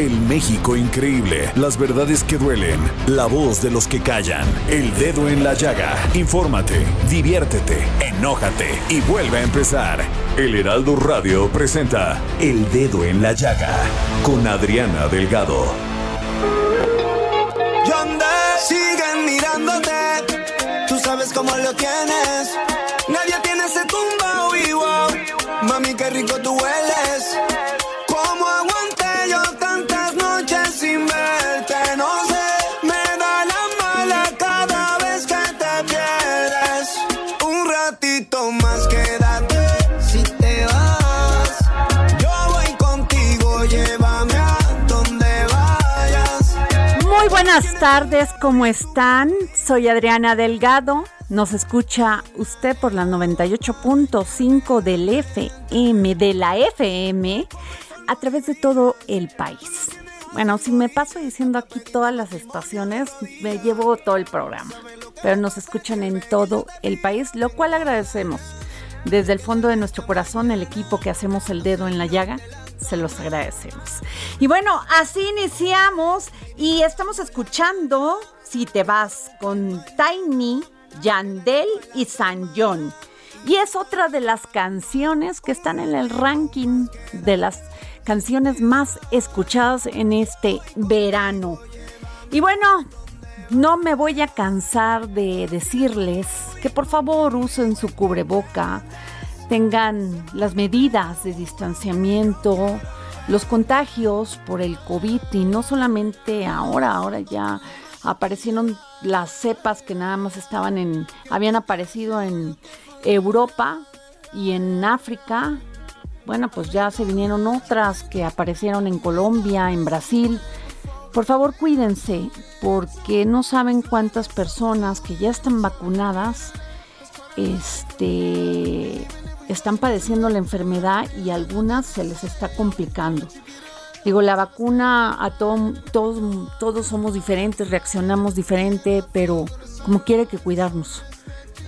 El México increíble, las verdades que duelen, la voz de los que callan, el dedo en la llaga. Infórmate, diviértete, enójate y vuelve a empezar. El Heraldo Radio presenta El Dedo en la Llaga con Adriana Delgado. Siguen mirándote, tú sabes cómo lo tienes. Nadie tiene ese tumbao igual. Mami, qué rico tú hueles. Buenas tardes, ¿cómo están? Soy Adriana Delgado. Nos escucha usted por la 98.5 del FM, de la FM, a través de todo el país. Bueno, si me paso diciendo aquí todas las estaciones, me llevo todo el programa. Pero nos escuchan en todo el país, lo cual agradecemos. Desde el fondo de nuestro corazón, el equipo que hacemos el dedo en la llaga, se los agradecemos. Y bueno, así iniciamos y estamos escuchando Si te vas con Tiny, Yandel y San John. Y es otra de las canciones que están en el ranking de las canciones más escuchadas en este verano. Y bueno, no me voy a cansar de decirles que por favor usen su cubreboca, tengan las medidas de distanciamiento, los contagios por el COVID y no solamente ahora, ahora ya aparecieron las cepas que nada más estaban en, habían aparecido en Europa y en África. Bueno, pues ya se vinieron otras que aparecieron en Colombia, en Brasil. Por favor, cuídense, porque no saben cuántas personas que ya están vacunadas este, están padeciendo la enfermedad y algunas se les está complicando. Digo, la vacuna a todo, todos, todos somos diferentes, reaccionamos diferente, pero como quiere que cuidarnos.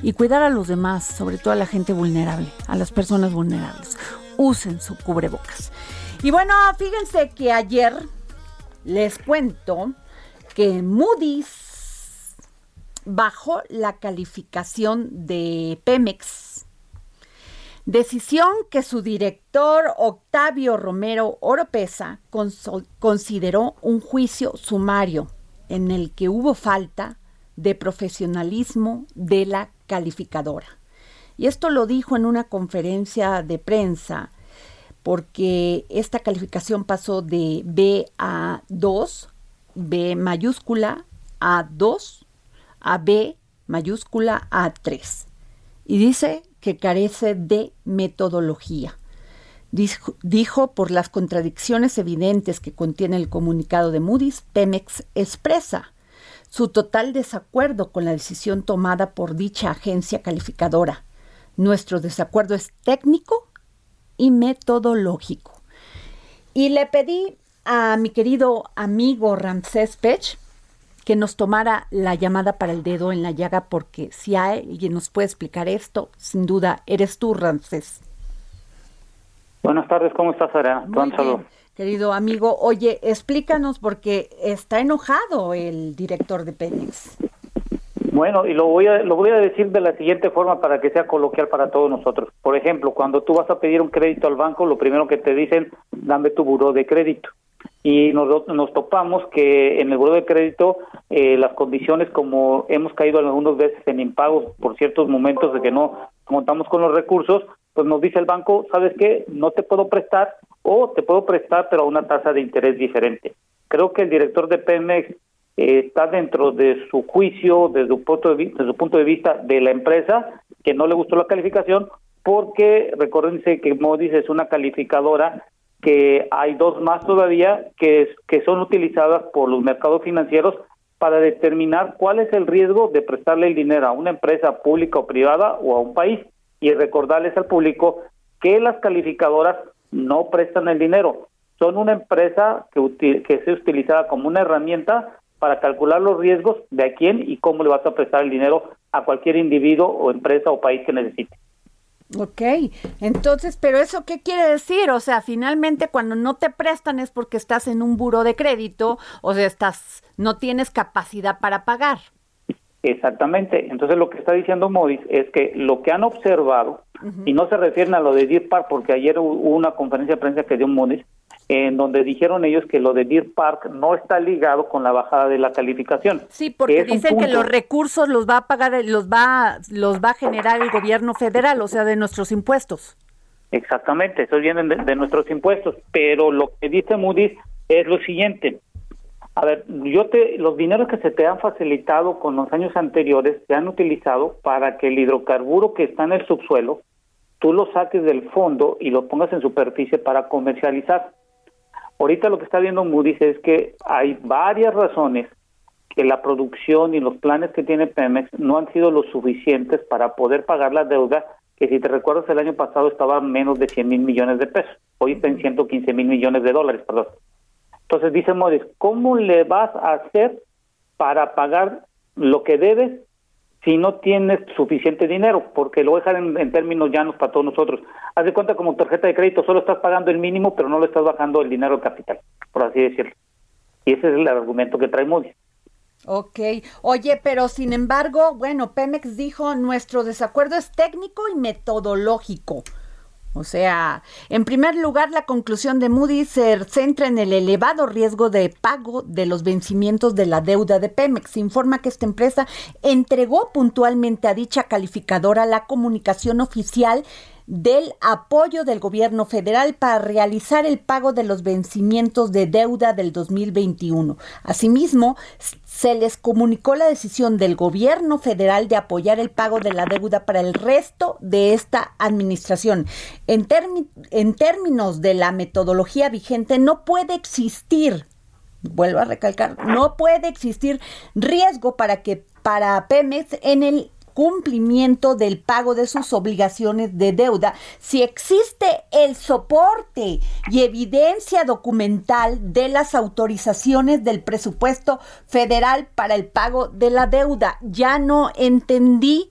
Y cuidar a los demás, sobre todo a la gente vulnerable, a las personas vulnerables. Usen su cubrebocas. Y bueno, fíjense que ayer les cuento que Moody's bajó la calificación de Pemex. Decisión que su director Octavio Romero Oropesa consideró un juicio sumario en el que hubo falta de profesionalismo de la calificadora. Y esto lo dijo en una conferencia de prensa porque esta calificación pasó de B a 2, B mayúscula a 2, a B mayúscula a 3. Y dice que carece de metodología. Dijo, por las contradicciones evidentes que contiene el comunicado de Moody's, Pemex expresa su total desacuerdo con la decisión tomada por dicha agencia calificadora. Nuestro desacuerdo es técnico y metodológico. Y le pedí a mi querido amigo Ramsés Pech que nos tomara la llamada para el dedo en la llaga, porque si hay alguien nos puede explicar esto, sin duda eres tú, Ramsés. Buenas tardes, ¿cómo estás, bien, querido amigo. Oye, explícanos porque está enojado el director de Pemex. Bueno, y lo voy a lo voy a decir de la siguiente forma para que sea coloquial para todos nosotros. Por ejemplo, cuando tú vas a pedir un crédito al banco, lo primero que te dicen, dame tu buró de crédito. Y nos, nos topamos que en el buró de crédito eh, las condiciones, como hemos caído algunas veces en impagos por ciertos momentos de que no contamos con los recursos, pues nos dice el banco, ¿sabes qué? No te puedo prestar o te puedo prestar pero a una tasa de interés diferente. Creo que el director de Pemex eh, está dentro de su juicio, desde su, punto de, vista, su punto de vista de la empresa, que no le gustó la calificación, porque recuérdense que Modis es una calificadora que hay dos más todavía que, que son utilizadas por los mercados financieros para determinar cuál es el riesgo de prestarle el dinero a una empresa pública o privada o a un país. Y recordarles al público que las calificadoras no prestan el dinero, son una empresa que, que es utilizada como una herramienta para calcular los riesgos de a quién y cómo le vas a prestar el dinero a cualquier individuo o empresa o país que necesite. Ok, entonces, pero eso qué quiere decir? O sea, finalmente cuando no te prestan es porque estás en un buro de crédito, o sea, estás, no tienes capacidad para pagar. Exactamente. Entonces lo que está diciendo Modis es que lo que han observado, y no se refieren a lo de Deer Park, porque ayer hubo una conferencia de prensa que dio Modis, en donde dijeron ellos que lo de Deer Park no está ligado con la bajada de la calificación. Sí, porque dicen que los recursos los va a pagar, los va, los va a generar el gobierno federal, o sea, de nuestros impuestos. Exactamente, esos vienen de, nuestros impuestos, pero lo que dice Moody's es lo siguiente. A ver, yo te, los dineros que se te han facilitado con los años anteriores se han utilizado para que el hidrocarburo que está en el subsuelo, tú lo saques del fondo y lo pongas en superficie para comercializar. Ahorita lo que está viendo Moody's es que hay varias razones que la producción y los planes que tiene Pemex no han sido lo suficientes para poder pagar la deuda, que si te recuerdas el año pasado estaba menos de 100 mil millones de pesos, hoy está en 115 mil millones de dólares, perdón. Entonces dice Moody's, ¿cómo le vas a hacer para pagar lo que debes si no tienes suficiente dinero, porque lo dejar en, términos llanos para todos nosotros. Haz de cuenta como tarjeta de crédito, solo estás pagando el mínimo, pero no le estás bajando el dinero de capital, por así decirlo. Y ese es el argumento que trae Moody's. Ok, oye, pero sin embargo, bueno, Pemex dijo, nuestro desacuerdo es técnico y metodológico. O sea, en primer lugar, la conclusión de Moody se centra en el elevado riesgo de pago de los vencimientos de la deuda de Pemex. informa que esta empresa entregó puntualmente a dicha calificadora la comunicación oficial del apoyo del gobierno federal para realizar el pago de los vencimientos de deuda del 2021. Asimismo, se les comunicó la decisión del gobierno federal de apoyar el pago de la deuda para el resto de esta administración. En, términos de la metodología vigente, no puede existir vuelvo a recalcar, no puede existir riesgo para que para Pemex en el cumplimiento del pago de sus obligaciones de deuda si existe el soporte y evidencia documental de las autorizaciones del presupuesto federal para el pago de la deuda. Ya no entendí,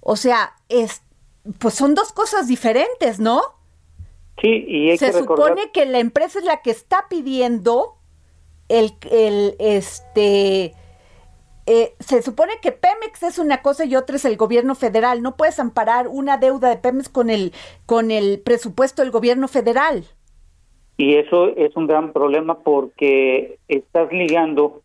o sea, es, pues son dos cosas diferentes, ¿no? Sí, y hay se supone que la empresa es la que está pidiendo el, el este eh, se supone que Pemex es una cosa y otra es el gobierno federal. No puedes amparar una deuda de Pemex con el, con el presupuesto del gobierno federal. Y eso es un gran problema porque estás ligando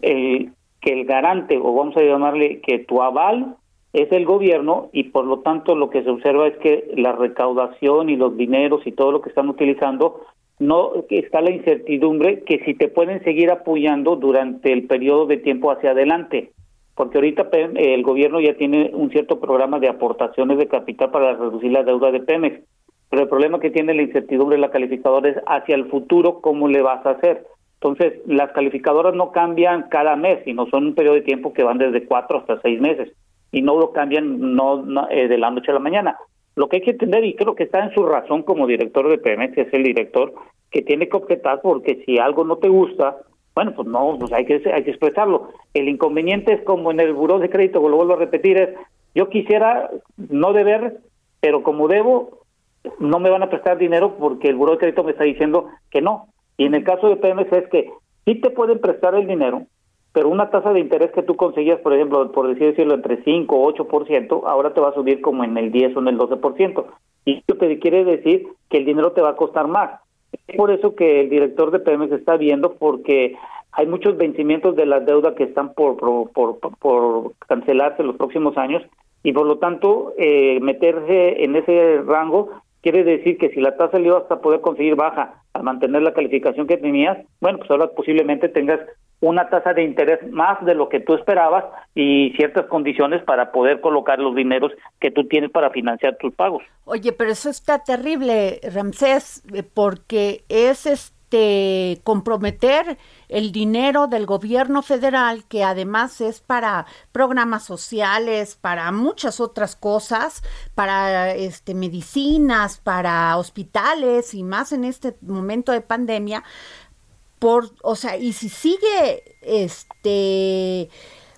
el, que el garante, o vamos a llamarle que tu aval es el gobierno y por lo tanto lo que se observa es que la recaudación y los dineros y todo lo que están utilizando no está la incertidumbre que si te pueden seguir apoyando durante el periodo de tiempo hacia adelante, porque ahorita el gobierno ya tiene un cierto programa de aportaciones de capital para reducir la deuda de Pemex, pero el problema que tiene la incertidumbre de la calificadora es hacia el futuro cómo le vas a hacer. Entonces, las calificadoras no cambian cada mes, sino son un periodo de tiempo que van desde cuatro hasta seis meses y no lo cambian no, eh, de la noche a la mañana. Lo que hay que entender, y creo que está en su razón como director de Pemex, es el director que tiene que objetar porque si algo no te gusta, bueno, pues no, pues hay que, hay que expresarlo. El inconveniente es como en el buró de crédito, lo vuelvo a repetir, es yo quisiera no deber, pero como debo, no me van a prestar dinero porque el buró de crédito me está diciendo que no. Y en el caso de Pemex es que sí te pueden prestar el dinero, pero una tasa de interés que tú conseguías, por ejemplo, por decir decirlo, entre 5 o 8%, ahora te va a subir como en el 10 o en el 12%. Y esto te quiere decir que el dinero te va a costar más. Es por eso que el director de Pemex está viendo, porque hay muchos vencimientos de la deuda que están por, por, cancelarse los próximos años y por lo tanto eh, meterse en ese rango quiere decir que si la tasa le ibas a poder conseguir baja al mantener la calificación que tenías, bueno, pues ahora posiblemente tengas una tasa de interés más de lo que tú esperabas y ciertas condiciones para poder colocar los dineros que tú tienes para financiar tus pagos. Oye, pero eso está terrible, Ramsés, eh, porque es este comprometer el dinero del gobierno federal que además es para programas sociales, para muchas otras cosas, para este medicinas, para hospitales y más en este momento de pandemia por, o sea, y si sigue este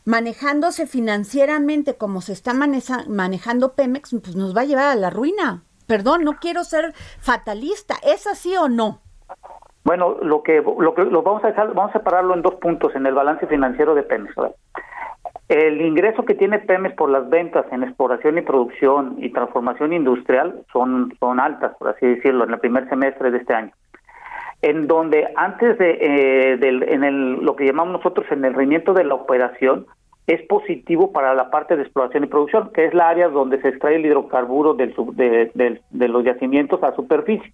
manejándose financieramente como se está manejando Pemex, pues nos va a llevar a la ruina. Perdón, no quiero ser fatalista, ¿es así o no? Bueno, lo que lo que lo vamos a dejar, vamos a separarlo en dos puntos en el balance financiero de Pemex. El ingreso que tiene Pemex por las ventas en exploración y producción y transformación industrial son son altas, por así decirlo, en el primer semestre de este año en donde antes de eh, del, en el, lo que llamamos nosotros en el rendimiento de la operación es positivo para la parte de exploración y producción, que es la área donde se extrae el hidrocarburo del, de, de, los yacimientos a superficie.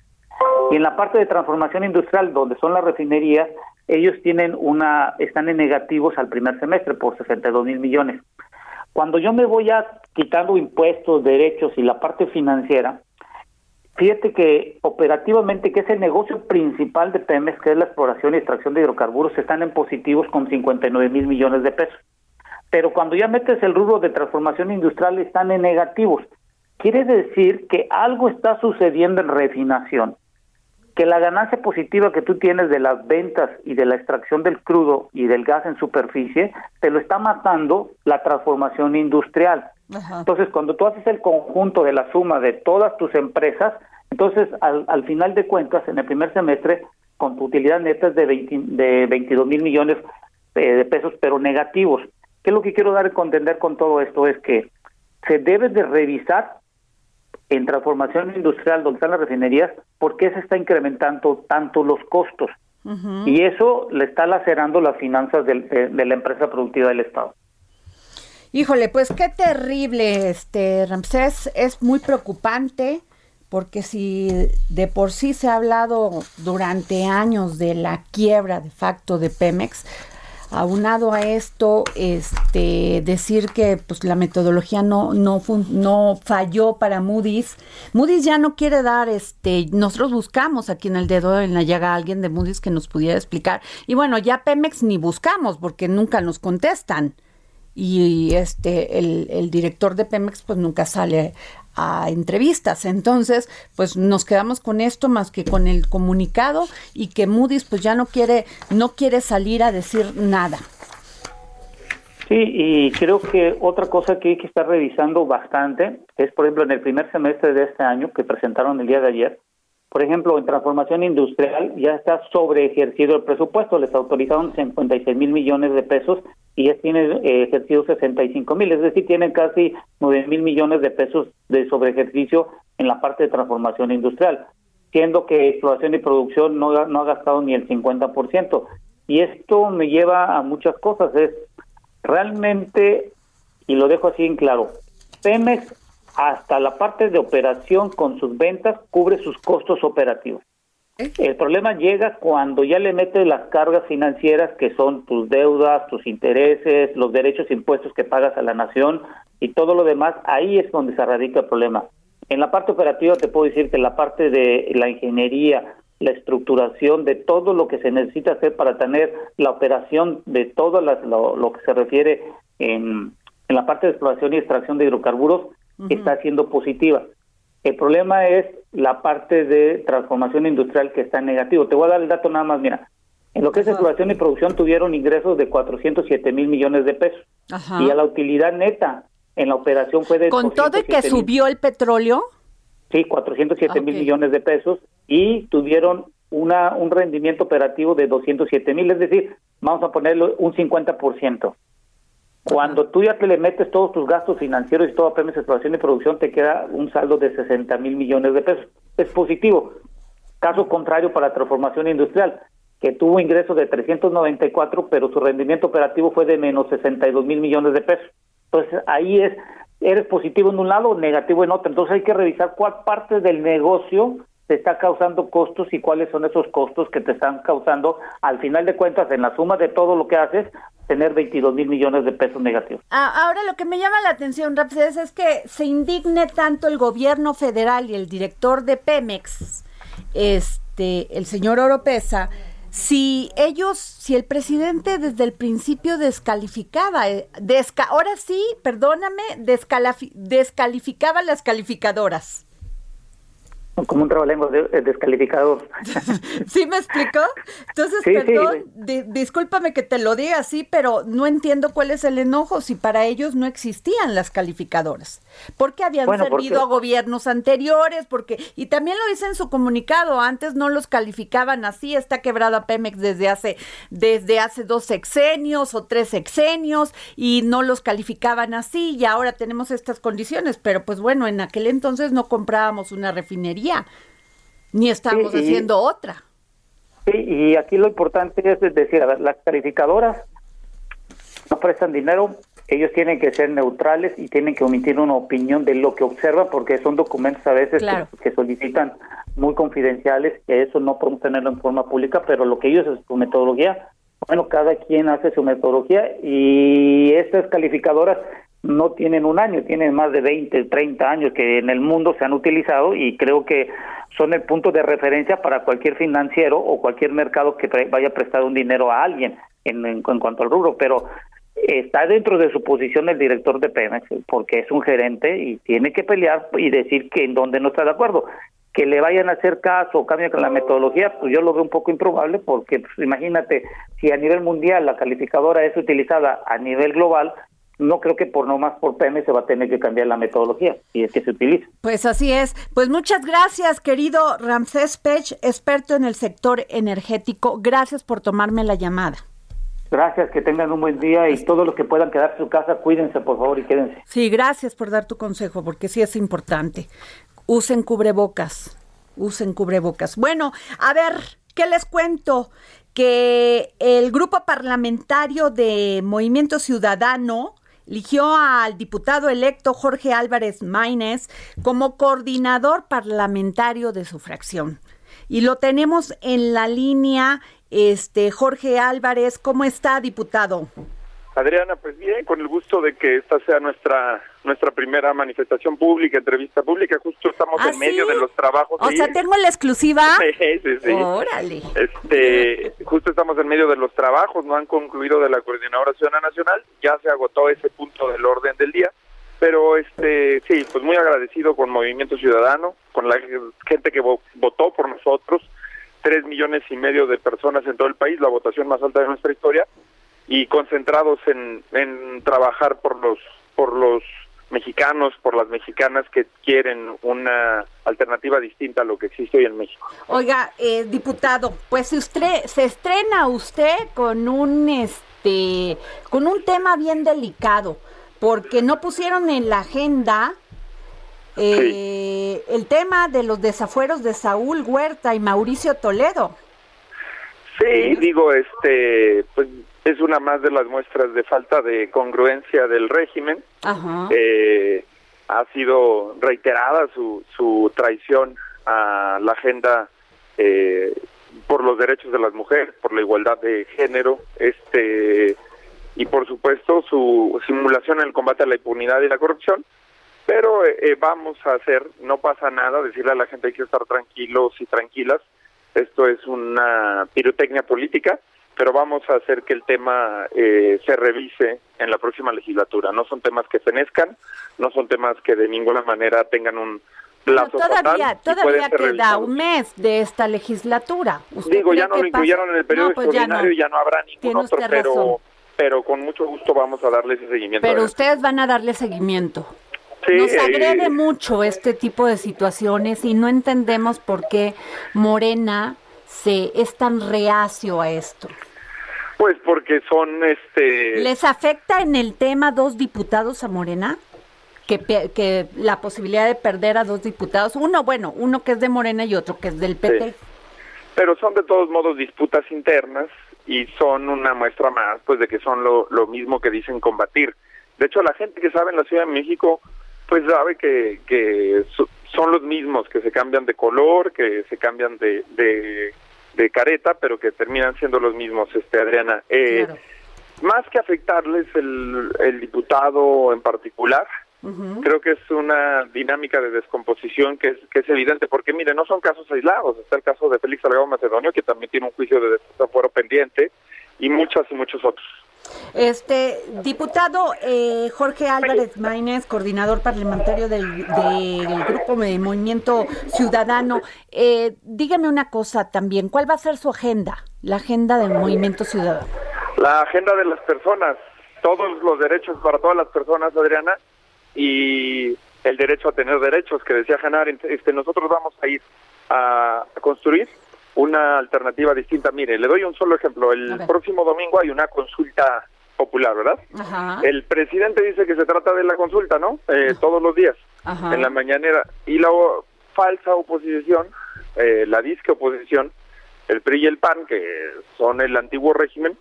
Y en la parte de transformación industrial, donde son las refinerías, ellos tienen una, están en negativos al primer semestre por 62 mil millones. Cuando yo me voy a quitando impuestos, derechos y la parte financiera, Fíjate que operativamente, que es el negocio principal de Pemex, que es la exploración y extracción de hidrocarburos, están en positivos con 59 mil millones de pesos. Pero cuando ya metes el rubro de transformación industrial, están en negativos. Quiere decir que algo está sucediendo en refinación, que la ganancia positiva que tú tienes de las ventas y de la extracción del crudo y del gas en superficie, te lo está matando la transformación industrial. Entonces, cuando tú haces el conjunto de la suma de todas tus empresas, entonces al, al final de cuentas, en el primer semestre, con tu utilidad neta es de, de 22 mil millones eh, de pesos, pero negativos. ¿Qué es lo que quiero dar a entender con todo esto? Es que se debe de revisar en transformación industrial donde están las refinerías, por qué se está incrementando tanto los costos. Y eso le está lacerando las finanzas de la empresa productiva del Estado. Híjole, pues qué terrible, este Ramsés, es muy preocupante porque si de por sí se ha hablado durante años de la quiebra de facto de Pemex, aunado a esto, este, decir que pues la metodología no, no, no falló para Moody's. Moody's ya no quiere dar, este, nosotros buscamos aquí en el dedo en la llaga a alguien de Moody's que nos pudiera explicar. Y bueno, ya Pemex ni buscamos porque nunca nos contestan y este el, el, director de Pemex pues nunca sale a entrevistas. Entonces, pues nos quedamos con esto más que con el comunicado y que Moody's pues ya no quiere no quiere salir a decir nada. Sí, y creo que otra cosa que hay que estar revisando bastante es, por ejemplo, en el primer semestre de este año que presentaron el día de ayer, por ejemplo, en transformación industrial ya está sobre ejercido el presupuesto, les autorizaron 56 mil millones de pesos y ya tienen eh, ejercido 65 mil, es decir, tienen casi 9 mil millones de pesos de sobre ejercicio en la parte de transformación industrial, siendo que exploración y producción no, no ha gastado ni el 50%. Y esto me lleva a muchas cosas, es realmente, y lo dejo así en claro, Pemex hasta la parte de operación con sus ventas cubre sus costos operativos. El problema llega cuando ya le metes las cargas financieras que son tus deudas, tus intereses, los derechos e impuestos que pagas a la nación y todo lo demás, ahí es donde se radica el problema. En la parte operativa te puedo decir que la parte de la ingeniería, la estructuración de todo lo que se necesita hacer para tener la operación de todo lo, que se refiere en, en la parte de exploración y extracción de hidrocarburos, está siendo positiva. El problema es la parte de transformación industrial que está en negativo. Te voy a dar el dato nada más, mira. En lo que es exploración y producción tuvieron ingresos de 407 mil millones de pesos. Y a la utilidad neta en la operación fue de... ¿Con todo y que subió el petróleo? Sí, 407 mil millones de pesos y tuvieron una un rendimiento operativo de 207 mil. Es decir, vamos a ponerlo un 50%. Cuando tú ya te le metes todos tus gastos financieros y toda Pemex Exploración y Producción, te queda un saldo de 60 mil millones de pesos. Es positivo. Caso contrario para la transformación industrial, que tuvo ingresos de 394, pero su rendimiento operativo fue de menos 62 mil millones de pesos. Entonces ahí es, eres positivo en un lado, negativo en otro. Entonces hay que revisar cuál parte del negocio te está causando costos y cuáles son esos costos que te están causando, al final de cuentas, en la suma de todo lo que haces, tener 22 mil millones de pesos negativos. Ah, ahora lo que me llama la atención, Rapses, es que se indigne tanto el gobierno federal y el director de Pemex, este, el señor Oropesa, si ellos, si el presidente desde el principio descalificaba, eh, ahora sí, perdóname, descalificaba las calificadoras como un trabalenguas de, eh, descalificador. ¿Sí me explicó? Entonces, perdón, discúlpame que te lo diga así, pero no entiendo cuál es el enojo si para ellos no existían las calificadoras. Porque habían servido a gobiernos anteriores, porque y también lo dice en su comunicado, antes no los calificaban así, está quebrada Pemex desde hace desde hace dos sexenios o tres sexenios y no los calificaban así y ahora tenemos estas condiciones, pero pues bueno, en aquel entonces no comprábamos una refinería ni estamos haciendo otra. Sí, y aquí lo importante es decir, las calificadoras no prestan dinero, ellos tienen que ser neutrales y tienen que omitir una opinión de lo que observan porque son documentos a veces que, solicitan muy confidenciales, que eso no podemos tenerlo en forma pública, pero lo que ellos es su metodología, bueno, cada quien hace su metodología y estas calificadoras no tienen un año, tienen más de 20, 30 años que en el mundo se han utilizado y creo que son el punto de referencia para cualquier financiero o cualquier mercado que vaya a prestar un dinero a alguien en, cuanto al rubro, pero está dentro de su posición el director de Pemex porque es un gerente y tiene que pelear y decir que en donde no está de acuerdo. Que le vayan a hacer caso o cambien con la metodología, pues yo lo veo un poco improbable porque pues, imagínate si a nivel mundial la calificadora es utilizada a nivel global, no creo que por no más por PM se va a tener que cambiar la metodología y es que se utiliza. Pues así es. Pues muchas gracias, querido Ramsés Pech, experto en el sector energético. Gracias por tomarme la llamada. Gracias, que tengan un buen día y todos los que puedan quedarse en su casa, cuídense por favor y quédense. Sí, gracias por dar tu consejo, porque sí es importante. Usen cubrebocas, usen cubrebocas. Bueno, a ver, ¿qué les cuento? Que el grupo parlamentario de Movimiento Ciudadano eligió al diputado electo Jorge Álvarez Maínez como coordinador parlamentario de su fracción. Y lo tenemos en la línea, este Jorge Álvarez, ¿cómo está, diputado? Adriana, pues bien, con el gusto de que esta sea nuestra nuestra primera manifestación pública, entrevista pública. Justo estamos ¿Ah, en medio de los trabajos. O sea, tengo la exclusiva. Sí, sí, sí. Órale. Este, justo estamos en medio de los trabajos, no han concluido de la Coordinadora Ciudadana Nacional, ya se agotó ese punto del orden del día. Pero este, sí, pues muy agradecido con Movimiento Ciudadano, con la gente que votó por nosotros, tres millones y medio de personas en todo el país, la votación más alta de nuestra historia y concentrados en, en trabajar por los por los mexicanos, por las mexicanas que quieren una alternativa distinta a lo que existe hoy en México. Oiga, eh, diputado, pues usted se estrena usted con un este con un tema bien delicado, porque no pusieron en la agenda eh, el tema de los desafueros de Saúl Huerta y Mauricio Toledo. Sí, digo, este, pues es una más de las muestras de falta de congruencia del régimen. Eh, ha sido reiterada su, su traición a la agenda eh, por los derechos de las mujeres, por la igualdad de género, este y por supuesto su simulación en el combate a la impunidad y la corrupción. Pero eh, vamos a hacer, no pasa nada, decirle a la gente hay que estar tranquilos y tranquilas. Esto es una pirotecnia política pero vamos a hacer que el tema eh, se revise en la próxima legislatura. No son temas que fenezcan, no son temas que de ninguna manera tengan un plazo todavía, Todavía queda un mes de esta legislatura. Digo, ya no lo incluyeron en el periodo pues extraordinario y ya no habrá ningún otro, pero, pero con mucho gusto vamos a darle ese seguimiento. Pero ustedes van a darle seguimiento. Nos agrede mucho este tipo de situaciones y no entendemos por qué Morena se es tan reacio a esto? Pues porque son este ¿Les afecta en el tema dos diputados a Morena? Que, que la posibilidad de perder a dos diputados, uno bueno, uno que es de Morena y otro que es del PT. Pero son de todos modos disputas internas y son una muestra más pues de que son lo, lo mismo que dicen combatir. De hecho, la gente que sabe en la Ciudad de México pues sabe que, que son los mismos, que se cambian de color, que se cambian de, de, careta, pero que terminan siendo los mismos, este Adriana. Eh, Más que afectarles el, el diputado en particular, Creo que es una dinámica de descomposición que es, que es evidente, porque mire, no son casos aislados. Está el caso de Félix Salgado Macedonio, que también tiene un juicio de desafuero pendiente, y muchas y muchos otros. Este diputado eh, Jorge Álvarez Maínez, coordinador parlamentario del, grupo de Movimiento Ciudadano, eh, dígame una cosa también, ¿cuál va a ser su agenda, la agenda del Movimiento Ciudadano? La agenda de las personas, todos los derechos para todas las personas, Adriana, y el derecho a tener derechos, que decía Janar, este, nosotros vamos a ir a, construir una alternativa distinta. Mire, le doy un solo ejemplo. El próximo domingo hay una consulta popular, ¿verdad? El presidente dice que se trata de la consulta, ¿no? Eh, todos los días, en la mañanera. Y la falsa oposición, eh, la disque oposición, el PRI y el PAN, que son el antiguo régimen,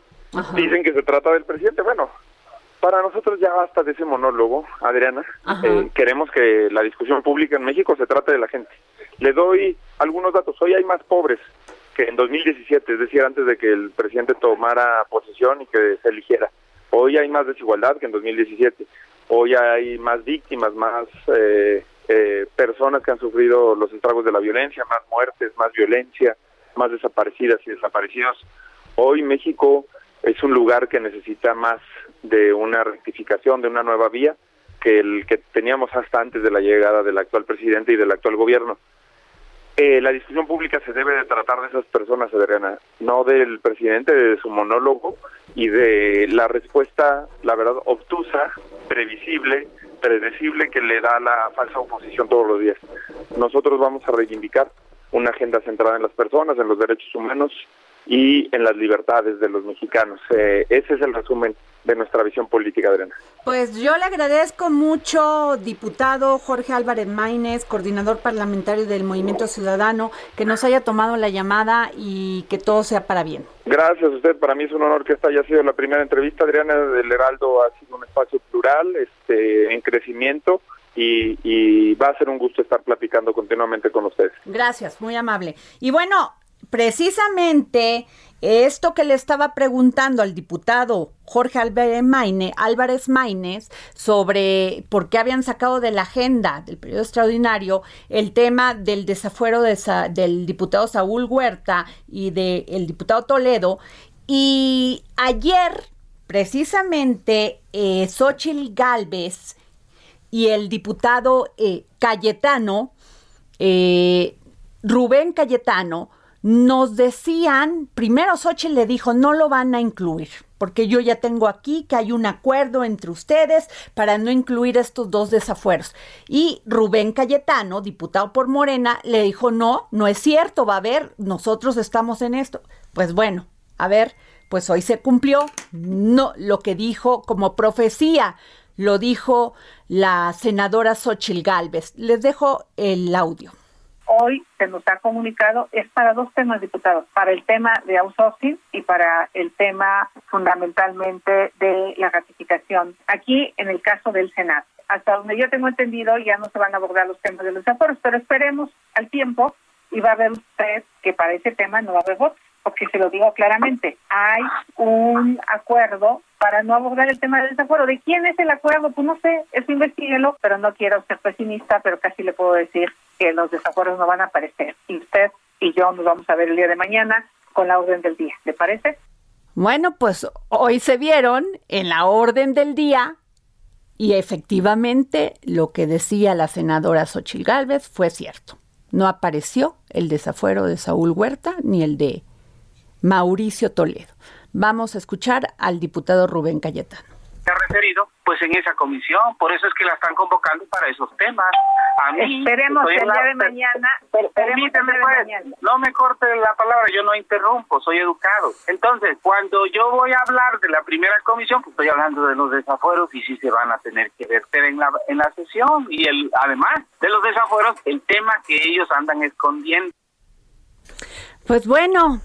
dicen que se trata del presidente. Bueno, para nosotros ya basta de ese monólogo, Adriana. Eh, queremos que la discusión pública en México se trate de la gente. Le doy algunos datos. Hoy hay más pobres que en 2017, es decir, antes de que el presidente tomara posesión y que se eligiera. Hoy hay más desigualdad que en 2017. Hoy hay más víctimas, más eh, eh, personas que han sufrido los estragos de la violencia, más muertes, más violencia, más desaparecidas y desaparecidos. Hoy México es un lugar que necesita más de una rectificación, de una nueva vía que el que teníamos hasta antes de la llegada del actual presidente y del actual gobierno. Eh, la discusión pública se debe de tratar de esas personas, Adriana, no del presidente, de su monólogo y de la respuesta, la verdad, obtusa, previsible, predecible que le da la falsa oposición todos los días. Nosotros vamos a reivindicar una agenda centrada en las personas, en los derechos humanos y en las libertades de los mexicanos. Eh, ese es el resumen de nuestra visión política, Adriana. Pues yo le agradezco mucho, diputado Jorge Álvarez Maínez, coordinador parlamentario del Movimiento Ciudadano, que nos haya tomado la llamada y que todo sea para bien. Gracias a usted, para mí es un honor que esta haya sido la primera entrevista, Adriana, del Heraldo ha sido un espacio plural, este, en crecimiento. Y, y, va a ser un gusto estar platicando continuamente con ustedes. Gracias, muy amable. Y bueno, precisamente esto que le estaba preguntando al diputado Jorge Álvarez, Maine, Álvarez Maínez sobre por qué habían sacado de la agenda del periodo extraordinario el tema del desafuero del diputado Saúl Huerta y del diputado Toledo. Y ayer, precisamente, eh, Xochitl Galvez y el diputado eh, Cayetano, eh, Rubén Cayetano, nos decían, primero Xochitl le dijo, no lo van a incluir, porque yo ya tengo aquí que hay un acuerdo entre ustedes para no incluir estos dos desafueros. Y Rubén Cayetano, diputado por Morena, le dijo, no, no es cierto, va a haber, nosotros estamos en esto. Pues bueno, a ver, pues hoy se cumplió no lo que dijo como profecía, lo dijo la senadora Xochitl Galvez. Les dejo el audio hoy se nos ha comunicado es para dos temas, diputados, para el tema de outsourcing y para el tema fundamentalmente de la ratificación. Aquí, en el caso del Senado, hasta donde yo tengo entendido, ya no se van a abordar los temas de los aforos, pero esperemos al tiempo y va a ver usted que para ese tema no va a haber votos porque se lo digo claramente, hay un acuerdo para no abordar el tema del desacuerdo. ¿De quién es el acuerdo? Pues no sé, eso investiguelo, pero no quiero ser pesimista, pero casi le puedo decir que los desacuerdos no van a aparecer. Y usted y yo nos vamos a ver el día de mañana con la orden del día. ¿Le parece? Bueno, pues hoy se vieron en la orden del día y efectivamente lo que decía la senadora Xochil Gálvez fue cierto. No apareció el desafuero de Saúl Huerta ni el de Mauricio Toledo. Vamos a escuchar al diputado Rubén Cayetano. Se ha referido pues en esa comisión, por eso es que la están convocando para esos temas. A mí, esperemos el día de mañana, permíteme, pues, no me corte la palabra, yo no interrumpo, soy educado. Entonces, cuando yo voy a hablar de la primera comisión, pues estoy hablando de los desafueros y si se van a tener que verter en la, en la sesión y el además de los desafueros, el tema que ellos andan escondiendo. Pues bueno,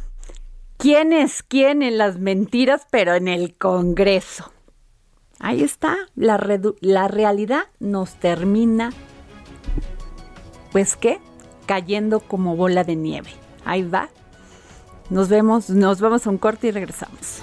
¿quién es quién en las mentiras, pero en el Congreso? Ahí está, la, la realidad nos termina, pues qué, cayendo como bola de nieve. Ahí va. Nos vemos, nos vamos a un corte y regresamos.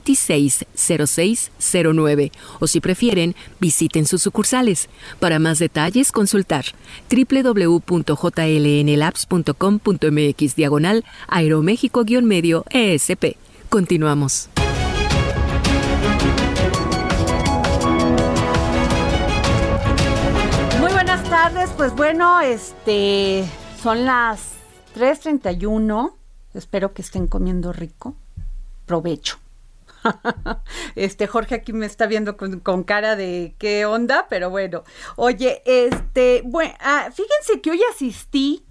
260609 o si prefieren, visiten sus sucursales. Para más detalles, consultar www.jlnlabs.com.mx diagonal aeroméxico-medio ESP. Continuamos. Muy buenas tardes, pues bueno, este son las 3:31. Espero que estén comiendo rico. Provecho. este Jorge aquí me está viendo con, cara de qué onda, pero bueno. Oye, este, bueno, ah, fíjense que hoy asistí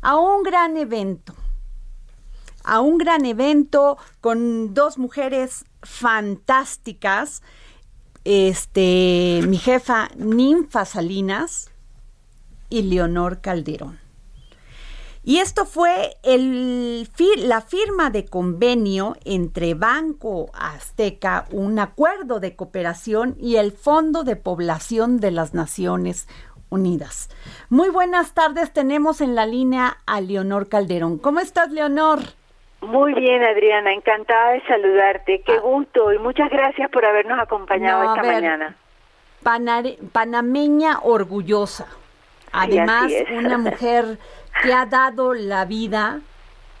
a un gran evento. A un gran evento con dos mujeres fantásticas. Este, mi jefa Ninfa Salinas y Leonor Calderón. Y esto fue el, la firma de convenio entre Banco Azteca, un acuerdo de cooperación y el Fondo de Población de las Naciones Unidas. Muy buenas tardes, tenemos en la línea a Leonor Calderón. ¿Cómo estás, Leonor? Muy bien, Adriana, encantada de saludarte. Qué ah. gusto y muchas gracias por habernos acompañado esta mañana. panameña orgullosa. Además, una mujer que ha dado la vida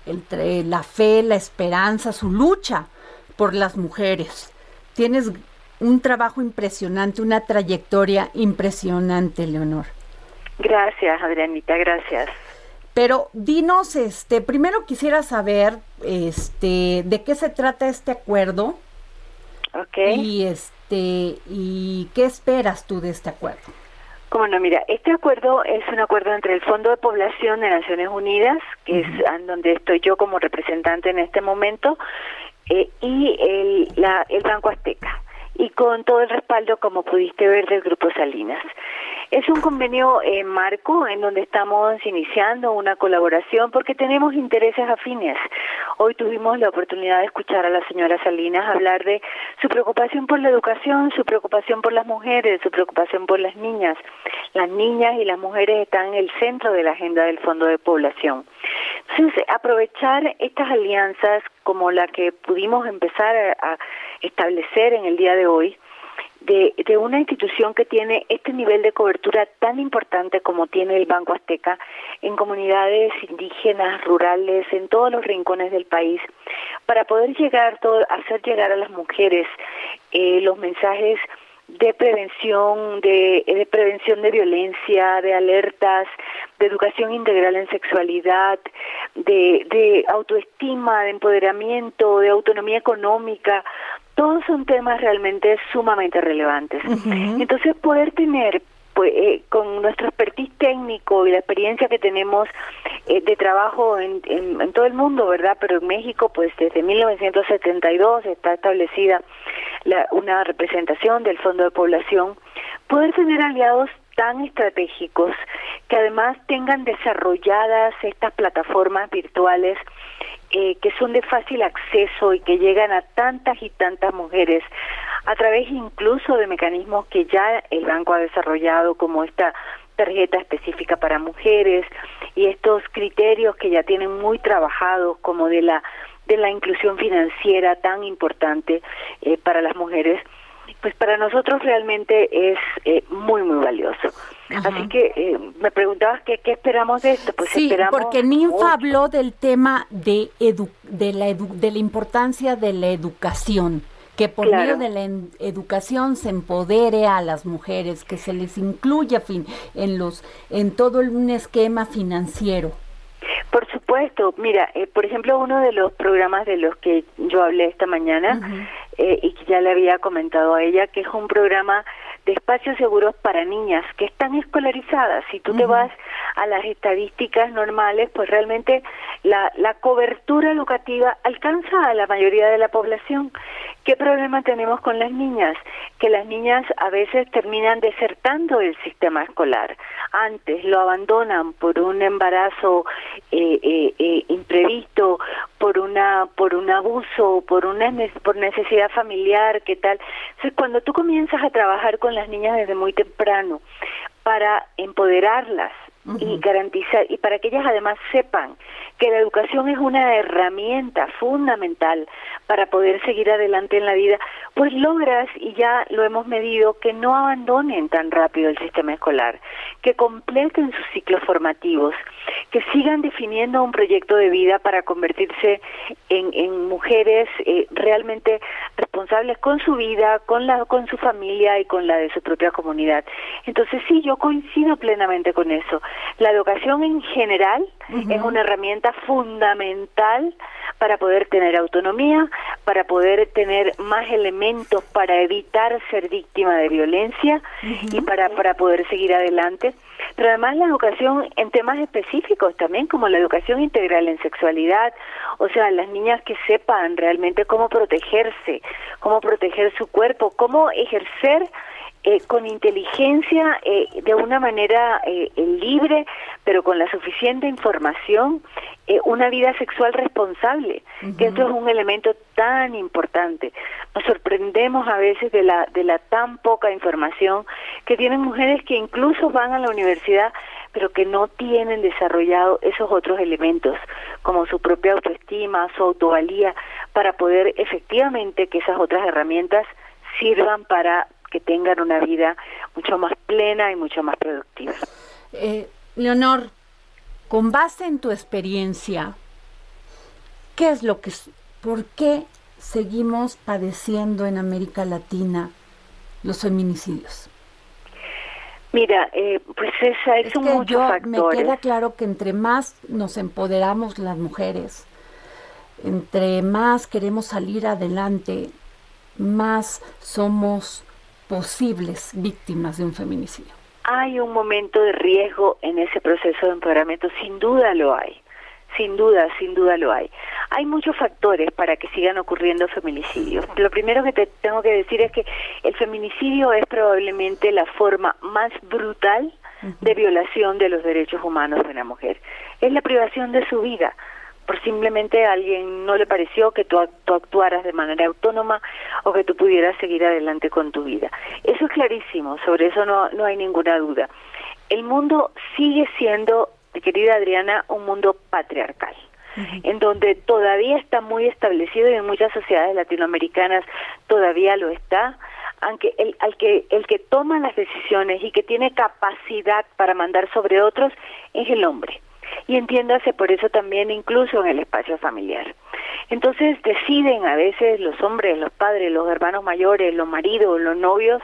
entre la fe, la esperanza, su lucha por las mujeres. Tienes un trabajo impresionante, una trayectoria impresionante, Leonor. Gracias, Adrianita, gracias. Pero dinos, este, primero quisiera saber, este, de qué se trata este acuerdo. Ok. Y este, y qué esperas tú de este acuerdo. Como no, mira, este acuerdo es un acuerdo entre el Fondo de Población de Naciones Unidas, que es donde estoy yo como representante en este momento, eh, y el, la, el Banco Azteca. y con todo el respaldo, como pudiste ver, del Grupo Salinas. Es un convenio en marco en donde estamos iniciando una colaboración porque tenemos intereses afines. Hoy tuvimos la oportunidad de escuchar a la señora Salinas hablar de su preocupación por la educación, su preocupación por las mujeres, su preocupación por las niñas. Las niñas y las mujeres están en el centro de la agenda del Fondo de Población. Entonces, aprovechar estas alianzas como la que pudimos empezar a establecer en el día de hoy, de, una institución que tiene este nivel de cobertura tan importante como tiene el Banco Azteca en comunidades indígenas, rurales, en todos los rincones del país, para poder llegar, todo, hacer llegar a las mujeres eh, los mensajes de prevención, de, de, prevención de violencia, de alertas, de educación integral en sexualidad, de, de autoestima, de empoderamiento, de autonomía económica, todos son temas realmente sumamente relevantes. Entonces, poder tener pues, eh, con nuestro expertise técnico y la experiencia que tenemos eh, de trabajo en, en, todo el mundo, ¿verdad? Pero en México, pues desde 1972 está establecida la, una representación del Fondo de Población, poder tener aliados tan estratégicos que además tengan desarrolladas estas plataformas virtuales eh, que son de fácil acceso y que llegan a tantas y tantas mujeres a través incluso de mecanismos que ya el banco ha desarrollado como esta tarjeta específica para mujeres y estos criterios que ya tienen muy trabajados como de la de la inclusión financiera tan importante eh, para las mujeres pues para nosotros realmente es eh, muy, muy valioso. Así que eh, me preguntabas qué, qué esperamos de esto. Pues sí, porque Ninfa habló del tema de, de, la de la importancia de la educación que por medio de la educación se empodere a las mujeres, que se les incluya fin, en los en todo un esquema financiero. Por supuesto, mira, eh, por ejemplo, uno de los programas de los que yo hablé esta mañana eh, y que ya le había comentado a ella, que es un programa de espacios seguros para niñas que están escolarizadas. Si tú te vas a las estadísticas normales, pues realmente la, la cobertura educativa alcanza a la mayoría de la población. ¿Qué problema tenemos con las niñas? Que las niñas a veces terminan desertando del sistema escolar. Antes lo abandonan por un embarazo eh, eh, eh, imprevisto, por una por un abuso, por una por necesidad familiar, ¿qué tal? Entonces, cuando tú comienzas a trabajar con las niñas desde muy temprano para empoderarlas, y garantizar y para que ellas además sepan que la educación es una herramienta fundamental para poder seguir adelante en la vida, pues logras, y ya lo hemos medido, que no abandonen tan rápido el sistema escolar, que completen sus ciclos formativos, que sigan definiendo un proyecto de vida para convertirse en, en mujeres eh, realmente responsables con su vida, con, la, con su familia y con la de su propia comunidad. Entonces sí, yo coincido plenamente con eso. La educación en general es una herramienta fundamental para poder tener autonomía, para poder tener más elementos para evitar ser víctima de violencia y para, para poder seguir adelante. Pero además la educación en temas específicos también, como la educación integral en sexualidad, o sea, las niñas que sepan realmente cómo protegerse, cómo proteger su cuerpo, cómo ejercer eh, con inteligencia, eh, de una manera eh, libre, pero con la suficiente información, una vida sexual responsable, que esto es un elemento tan importante. Nos sorprendemos a veces de la, de la tan poca información que tienen mujeres que incluso van a la universidad, pero que no tienen desarrollado esos otros elementos, como su propia autoestima, su autovalía, para poder efectivamente que esas otras herramientas sirvan para que tengan una vida mucho más plena y mucho más productiva. Eh, Leonor, con base en tu experiencia, ¿qué es lo que, por qué seguimos padeciendo en América Latina los feminicidios? Mira, eh, pues esa es, un mucho Me queda claro que entre más nos empoderamos las mujeres, entre más queremos salir adelante, más somos posibles víctimas de un feminicidio? Hay un momento de riesgo en ese proceso de empoderamiento, sin duda lo hay. Sin duda, sin duda lo hay. hay muchos factores para que sigan ocurriendo feminicidios. Lo primero que te tengo que decir es que el feminicidio es probablemente la forma más brutal de violación de los derechos humanos de una mujer. Es la privación de su vida por simplemente a alguien no le pareció que tú, actuaras de manera autónoma o que tú pudieras seguir adelante con tu vida. Eso es clarísimo, sobre eso no, no hay ninguna duda. El mundo sigue siendo, querida Adriana, un mundo patriarcal en donde todavía está muy establecido y en muchas sociedades latinoamericanas todavía lo está, aunque el, al que, el que toma las decisiones y que tiene capacidad para mandar sobre otros es el hombre y entiéndase por eso también incluso en el espacio familiar. Entonces deciden a veces los hombres, los padres, los hermanos mayores, los maridos, los novios,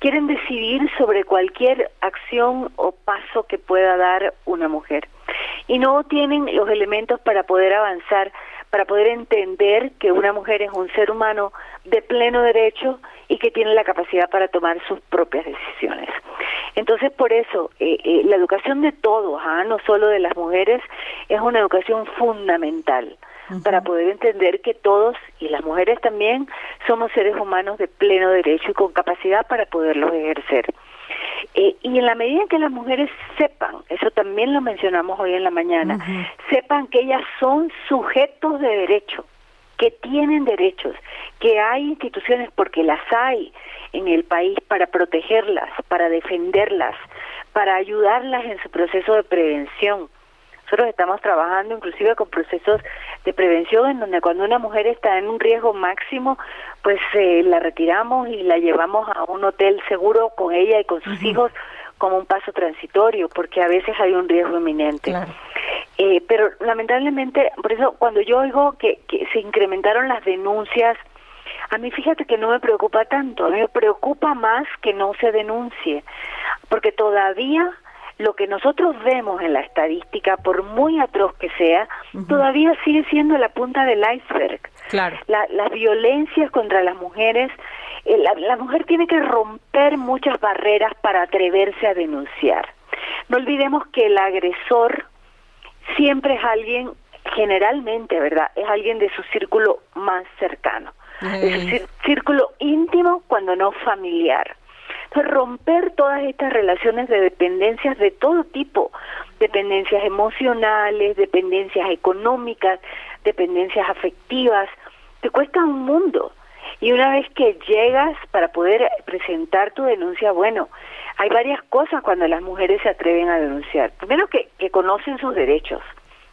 quieren decidir sobre cualquier acción o paso que pueda dar una mujer. Y no tienen los elementos para poder avanzar, para poder entender que una mujer es un ser humano de pleno derecho y que tiene la capacidad para tomar sus propias decisiones. Entonces, por eso, eh, eh, la educación de todos, ¿ah? no solo de las mujeres, es una educación fundamental para poder entender que todos, y las mujeres también, somos seres humanos de pleno derecho y con capacidad para poderlos ejercer. Eh, y en la medida en que las mujeres sepan, eso también lo mencionamos hoy en la mañana, sepan que ellas son sujetos de derecho, que tienen derechos, que hay instituciones, porque las hay en el país, para protegerlas, para defenderlas, para ayudarlas en su proceso de prevención. Nosotros estamos trabajando inclusive con procesos de prevención en donde cuando una mujer está en un riesgo máximo, pues eh, la retiramos y la llevamos a un hotel seguro con ella y con sus hijos como un paso transitorio, porque a veces hay un riesgo inminente. Eh, pero lamentablemente, por eso cuando yo oigo que, que se incrementaron las denuncias, a mí fíjate que no me preocupa tanto, a mí me preocupa más que no se denuncie, porque todavía lo que nosotros vemos en la estadística, por muy atroz que sea, todavía sigue siendo la punta del iceberg. Claro. las violencias contra las mujeres, eh, la, la mujer tiene que romper muchas barreras para atreverse a denunciar. No olvidemos que el agresor siempre es alguien, generalmente, ¿verdad? Es alguien de su círculo más cercano, de su círculo íntimo cuando no familiar. Romper todas estas relaciones de dependencias de todo tipo, dependencias emocionales, dependencias económicas, dependencias afectivas, te cuesta un mundo. Y una vez que llegas para poder presentar tu denuncia, bueno, hay varias cosas cuando las mujeres se atreven a denunciar. Primero que, que conocen sus derechos,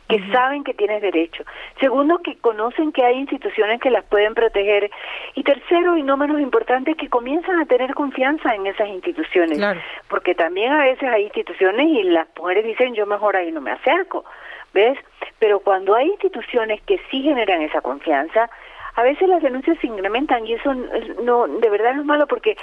que saben que tienes derecho. Segundo, que conocen que hay instituciones que las pueden proteger. Y tercero, y no menos importante, que comienzan a tener confianza en esas instituciones. Porque también a veces hay instituciones y las mujeres dicen, yo mejor ahí no me acerco. ¿Ves? Pero cuando hay instituciones que sí generan esa confianza, a veces las denuncias se incrementan y eso no de verdad no es malo porque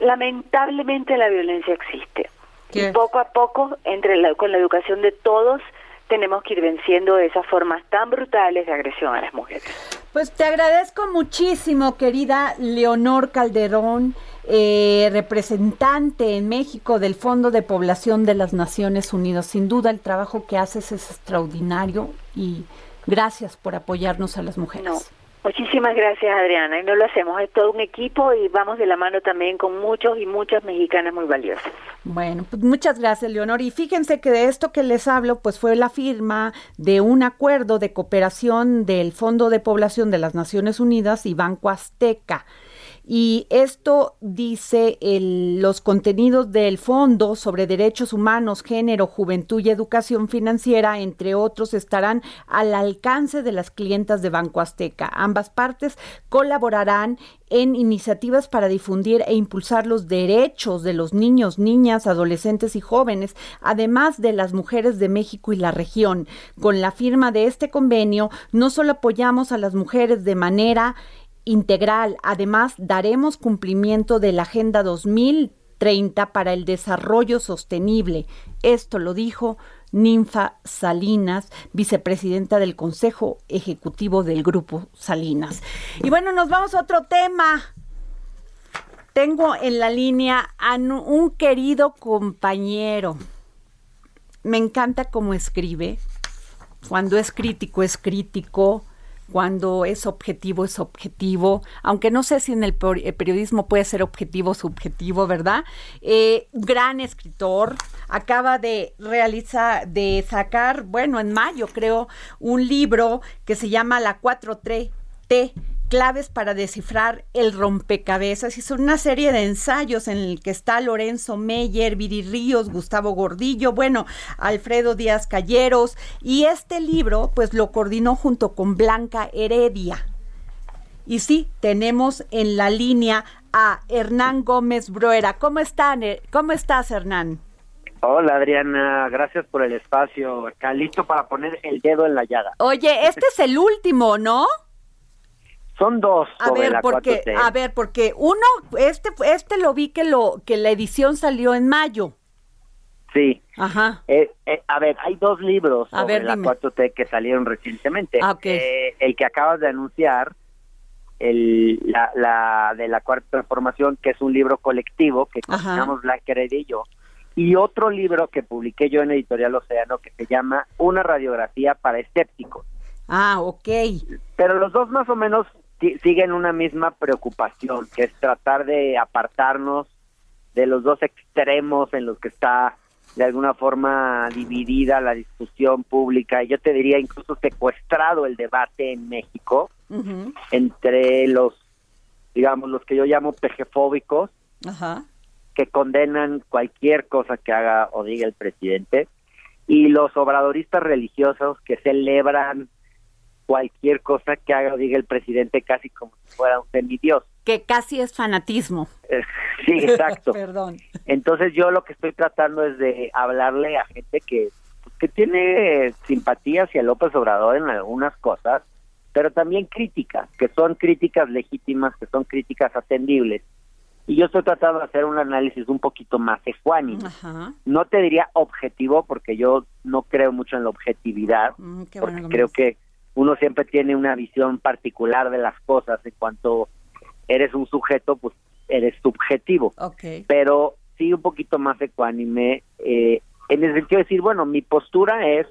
lamentablemente la violencia existe. Y poco a poco, entre la, con la educación de todos, tenemos que ir venciendo esas formas tan brutales de agresión a las mujeres. Pues te agradezco muchísimo, querida Leonor Calderón, eh, representante en México del Fondo de Población de las Naciones Unidas. Sin duda el trabajo que haces es extraordinario y gracias por apoyarnos a las mujeres. Muchísimas gracias, Adriana. Y no lo hacemos, es todo un equipo y vamos de la mano también con muchos y muchas mexicanas muy valiosas. Bueno, pues muchas gracias, Leonor. Y fíjense que de esto que les hablo, pues fue la firma de un acuerdo de cooperación del Fondo de Población de las Naciones Unidas y Banco Azteca. Y esto dice los contenidos del Fondo sobre Derechos Humanos, Género, Juventud y Educación Financiera, entre otros, estarán al alcance de las clientas de Banco Azteca. Ambas partes colaborarán en iniciativas para difundir e impulsar los derechos de los niños, niñas, adolescentes y jóvenes, además de las mujeres de México y la región. Con la firma de este convenio, no solo apoyamos a las mujeres de manera integral. Además, daremos cumplimiento de la Agenda 2030 para el Desarrollo Sostenible. Esto lo dijo Ninfa Salinas, vicepresidenta del Consejo Ejecutivo del Grupo Salinas. Y bueno, nos vamos a otro tema. Tengo en la línea a un querido compañero. Me encanta cómo escribe. Cuando es crítico, es crítico cuando es objetivo, es objetivo, aunque no sé si en el periodismo puede ser objetivo o subjetivo, ¿verdad? Eh, gran escritor, acaba de realizar, de sacar, bueno, en mayo creo, un libro que se llama La 4T claves para descifrar el rompecabezas. y son una serie de ensayos en el que está Lorenzo Meyer, Viri Ríos, Gustavo Gordillo, bueno, Alfredo Díaz Calleros. Y este libro, pues lo coordinó junto con Blanca Heredia. Y sí, tenemos en la línea a Hernán Gómez Broera. ¿Cómo, están, eh? ¿Cómo estás, Hernán? Hola Adriana, gracias por el espacio. Acá listo para poner el dedo en la llaga. Oye, este es el último, ¿no? Son dos. A ver, porque, a ver, porque uno, este, este lo vi que lo, que la edición salió en mayo. Sí. Ajá. Eh, eh, a ver, hay dos libros sobre la 4T que salieron recientemente. Ah, eh, el que acabas de anunciar, el, la, la de la cuarta transformación, que es un libro colectivo que coordinamos Blanca y yo, y otro libro que publiqué yo en Editorial Océano que se llama Una radiografía para escépticos. Ah, ok. Pero los dos más o menos siguen una misma preocupación, que es tratar de apartarnos de los dos extremos en los que está de alguna forma dividida la discusión pública y yo te diría incluso secuestrado el debate en México entre los digamos los que yo llamo pejefóbicos que condenan cualquier cosa que haga o diga el presidente y los obradoristas religiosos que celebran cualquier cosa que haga o diga el presidente casi como si fuera un semidios. Que casi es fanatismo. Eh, sí, exacto. Perdón. Entonces yo lo que estoy tratando es de hablarle a gente que, que tiene simpatía hacia López Obrador en algunas cosas, pero también críticas, que son críticas legítimas, que son críticas atendibles. Y yo estoy tratando de hacer un análisis un poquito más ecuánime. No te diría objetivo, porque yo no creo mucho en la objetividad, mm, porque creo que uno siempre tiene una visión particular de las cosas en cuanto eres un sujeto, pues eres subjetivo. Pero sí un poquito más ecuánime, eh, en el sentido de decir, bueno, mi postura es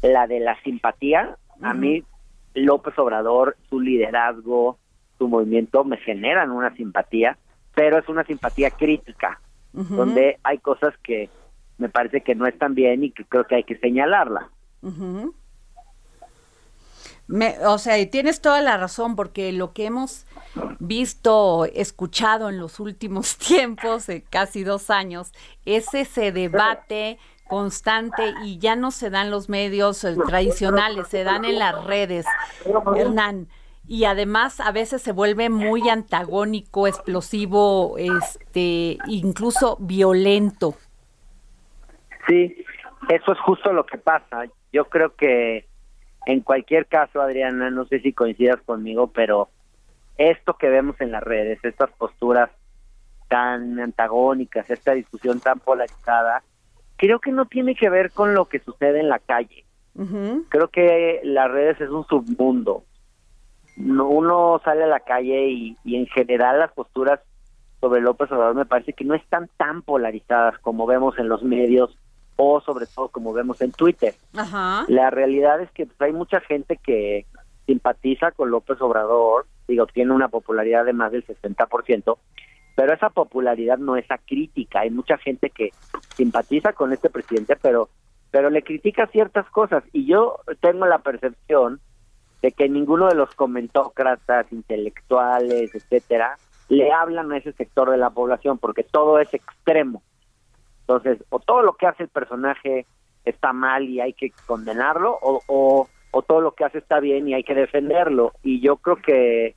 la de la simpatía. A mí, López Obrador, su liderazgo, su movimiento me generan una simpatía, pero es una simpatía crítica, donde hay cosas que me parece que no están bien y que creo que hay que señalarla o sea, tienes toda la razón, porque lo que hemos visto, escuchado en los últimos tiempos, casi dos años, es ese debate constante y ya no se dan los medios eh, tradicionales, se dan en las redes, Hernán. Y además a veces se vuelve muy antagónico, explosivo, este, incluso violento. Sí, eso es justo lo que pasa. Yo creo que en cualquier caso, Adriana, no sé si coincidas conmigo, pero esto que vemos en las redes, estas posturas tan antagónicas, esta discusión tan polarizada, creo que no tiene que ver con lo que sucede en la calle. Creo que las redes es un submundo. Uno sale a la calle y, y en general las posturas sobre López Obrador me parece que no están tan polarizadas como vemos en los medios o sobre todo como vemos en Twitter. La realidad es que pues, hay mucha gente que simpatiza con López Obrador, digo, tiene una popularidad de más del 60%, pero esa popularidad no es acrítica, hay mucha gente que simpatiza con este presidente, pero pero le critica ciertas cosas y yo tengo la percepción de que ninguno de los comentócratas, intelectuales, etcétera, le hablan a ese sector de la población porque todo es extremo. Entonces, o todo lo que hace el personaje está mal y hay que condenarlo, o, o, todo lo que hace está bien y hay que defenderlo. Y yo creo que,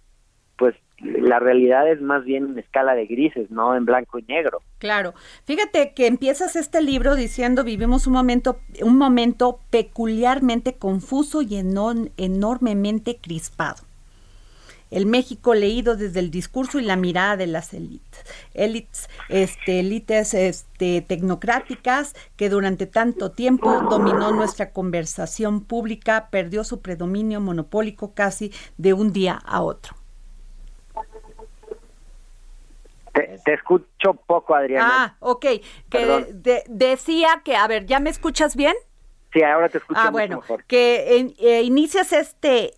pues, la realidad es más bien en escala de grises, no en blanco y negro. Claro. Fíjate que empiezas este libro diciendo vivimos un momento un momento peculiarmente confuso y enormemente crispado el México leído desde el discurso y la mirada de las élites, élites, este, élites este, tecnocráticas que durante tanto tiempo dominó nuestra conversación pública, perdió su predominio monopólico casi de un día a otro. Te, escucho poco, Adriana. Ah, ok. Que decía que, a ver, ¿ya me escuchas bien? Sí, ahora te escucho ah, bueno, que eh, inicias este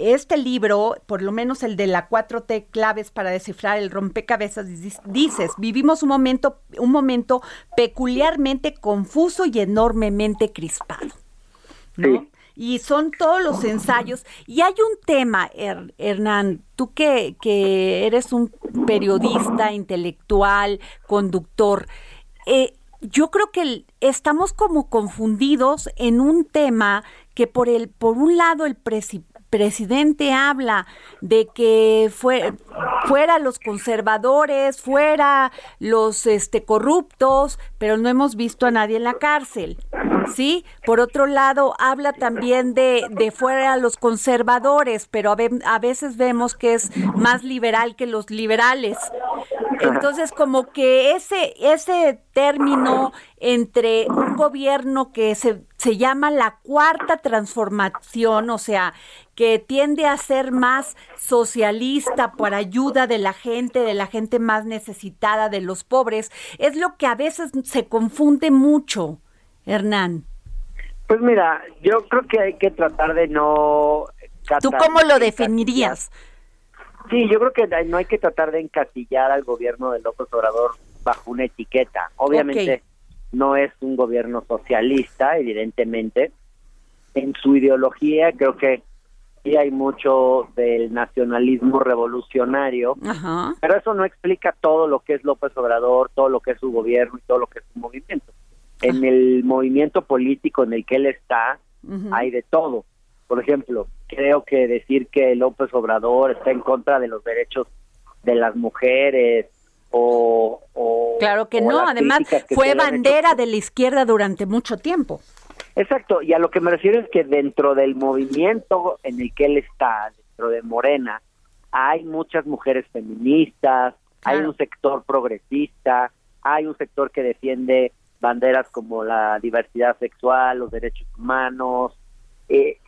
este libro, por lo menos el de la 4T claves para descifrar el rompecabezas, dices, vivimos un momento, un momento peculiarmente confuso y enormemente crispado. ¿no? Y son todos los ensayos. Y hay un tema, Hernán, tú que, que eres un periodista, intelectual, conductor. Eh, yo creo que estamos como confundidos en un tema que por el por un lado el presidente habla de que fue, fuera los conservadores, fuera los este corruptos, pero no hemos visto a nadie en la cárcel. ¿Sí? Por otro lado, habla también de, de fuera los conservadores, pero a, a veces vemos que es más liberal que los liberales. Entonces, como que ese, ese término entre un gobierno que se, se llama la cuarta transformación, o sea, que tiende a ser más socialista por ayuda de la gente, de la gente más necesitada, de los pobres, es lo que a veces se confunde mucho, Hernán. Pues mira, yo creo que hay que tratar de no... ¿Tú cómo lo definirías? Sí, yo creo que no hay que tratar de encasillar al gobierno de López Obrador bajo una etiqueta. Obviamente no es un gobierno socialista, evidentemente. En su ideología creo que sí hay mucho del nacionalismo revolucionario, pero eso no explica todo lo que es López Obrador, todo lo que es su gobierno y todo lo que es su movimiento. En el movimiento político en el que él está, hay de todo. Por ejemplo, creo que decir que López Obrador está en contra de los derechos de las mujeres o... claro que no, además fue bandera de la izquierda durante mucho tiempo. Exacto, y a lo que me refiero es que dentro del movimiento en el que él está, dentro de Morena, hay muchas mujeres feministas, hay un sector progresista, hay un sector que defiende banderas como la diversidad sexual, los derechos humanos, eh,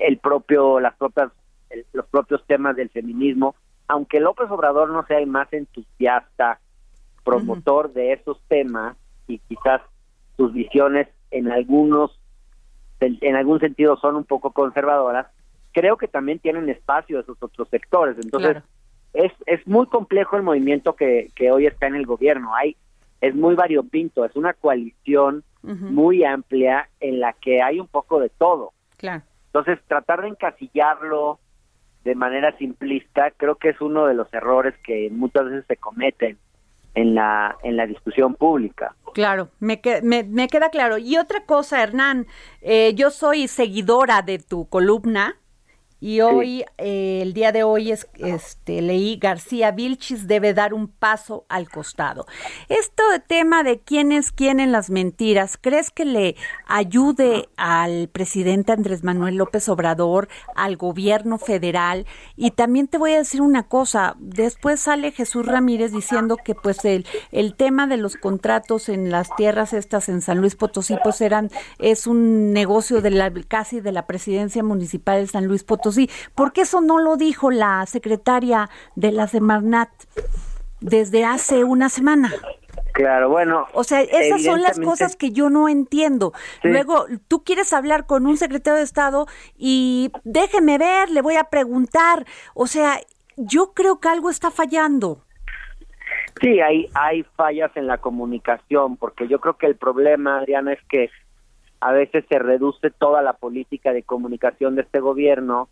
el propio, las propias, los propios temas del feminismo, aunque López Obrador no sea el más entusiasta, promotor de esos temas y quizás sus visiones en algunos, en algún sentido son un poco conservadoras, creo que también tienen espacio esos otros sectores. Entonces, es, es muy complejo el movimiento que, que hoy está en el gobierno. Hay, es muy variopinto, es una coalición muy amplia en la que hay un poco de todo. Entonces, tratar de encasillarlo de manera simplista creo que es uno de los errores que muchas veces se cometen en la en la discusión pública. Claro, me, me, me queda claro. Y otra cosa, Hernán, eh, yo soy seguidora de tu columna y hoy, eh, el día de hoy, es, este, leí García Vilchis debe dar un paso al costado. Esto de tema de quién es quién en las mentiras, ¿crees que le ayude al presidente Andrés Manuel López Obrador, al gobierno federal? Y también te voy a decir una cosa, después sale Jesús Ramírez diciendo que pues el, el tema de los contratos en las tierras estas en San Luis Potosí pues eran, es un negocio de la, casi de la presidencia municipal de San Luis Potosí sí. ¿Por qué eso no lo dijo la secretaria de la Semarnat desde hace una semana? Claro, bueno. O sea, esas son las cosas que yo no entiendo. Luego, tú quieres hablar con un secretario de Estado y déjeme ver, le voy a preguntar. O sea, yo creo que algo está fallando. Sí, hay, hay fallas en la comunicación, porque yo creo que el problema, Adriana, es que a veces se reduce toda la política de comunicación de este gobierno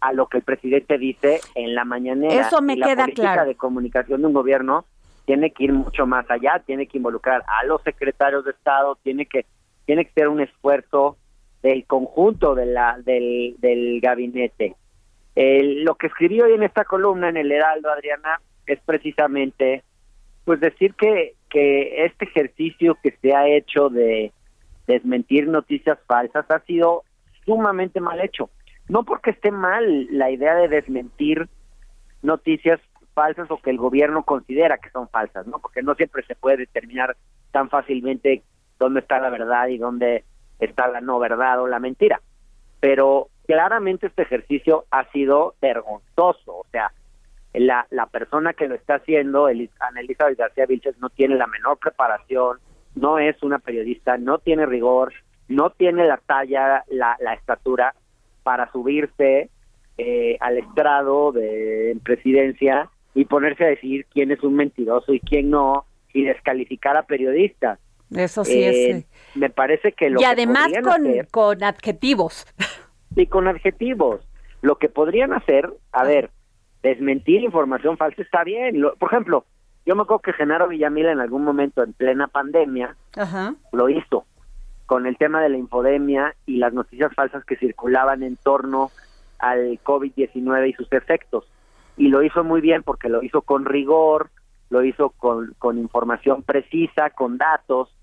a lo que el presidente dice en la mañanera. Eso me la queda política de comunicación de un gobierno tiene que ir mucho más allá, tiene que involucrar a los secretarios de Estado, tiene que tiene que ser un esfuerzo del conjunto de la del, del gabinete. lo que escribí hoy en esta columna en el Heraldo, Adriana, es precisamente pues decir que que este ejercicio que se ha hecho de desmentir noticias falsas ha sido sumamente mal hecho no porque esté mal la idea de desmentir noticias falsas o que el gobierno considera que son falsas, ¿no? Porque no siempre se puede determinar tan fácilmente dónde está la verdad y dónde está la no verdad o la mentira. Pero claramente este ejercicio ha sido vergonzoso, o sea, la, la persona que lo está haciendo, Ana Elizabeth García Vilches, no tiene la menor preparación, no es una periodista, no tiene rigor, no tiene la talla, la, la estatura para subirse eh, al estrado de presidencia y ponerse a decir quién es un mentiroso y quién no y descalificar a periodistas. Eso sí es. Eh, me parece que lo y además con, con adjetivos. Y con adjetivos. Lo que podrían hacer, a ver, desmentir información falsa está bien. por ejemplo, yo me acuerdo que Genaro Villamil en algún momento en plena pandemia lo hizo con el tema de la infodemia y las noticias falsas que circulaban en torno al COVID-19 y sus efectos. Y lo hizo muy bien porque lo hizo con rigor, lo hizo con, con información precisa, con datos,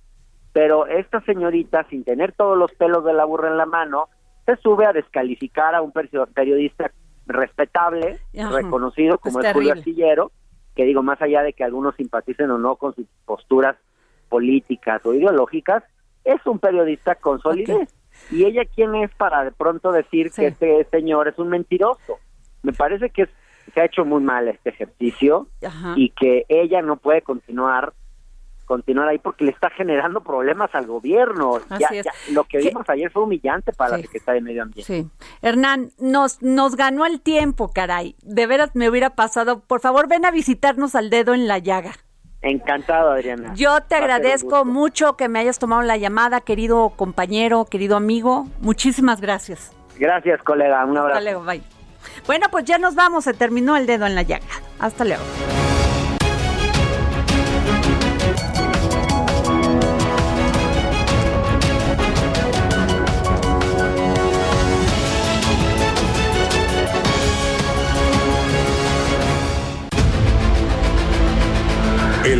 pero esta señorita, sin tener todos los pelos de la burra en la mano, se sube a descalificar a un periodista respetable, reconocido como es, Julio Astillero, que digo, más allá de que algunos simpaticen o no con sus posturas políticas o ideológicas, es un periodista con solidez. ¿Y ella quién es para de pronto decir que este señor es un mentiroso? Me parece que se ha hecho muy mal este ejercicio y que ella no puede continuar continuar ahí porque le está generando problemas al gobierno. Ya, lo que vimos ayer fue humillante para la Secretaría de Medio Ambiente. Sí. Hernán, nos, nos ganó el tiempo, caray. De veras me hubiera pasado. Por favor, ven a visitarnos al dedo en la llaga. Encantado, Adriana. Yo te agradezco mucho que me hayas tomado la llamada, querido compañero, querido amigo. Muchísimas gracias. Gracias, colega. Un abrazo. Hasta luego, bye. Bueno, pues ya nos vamos. Se terminó el dedo en la llaga. Hasta luego.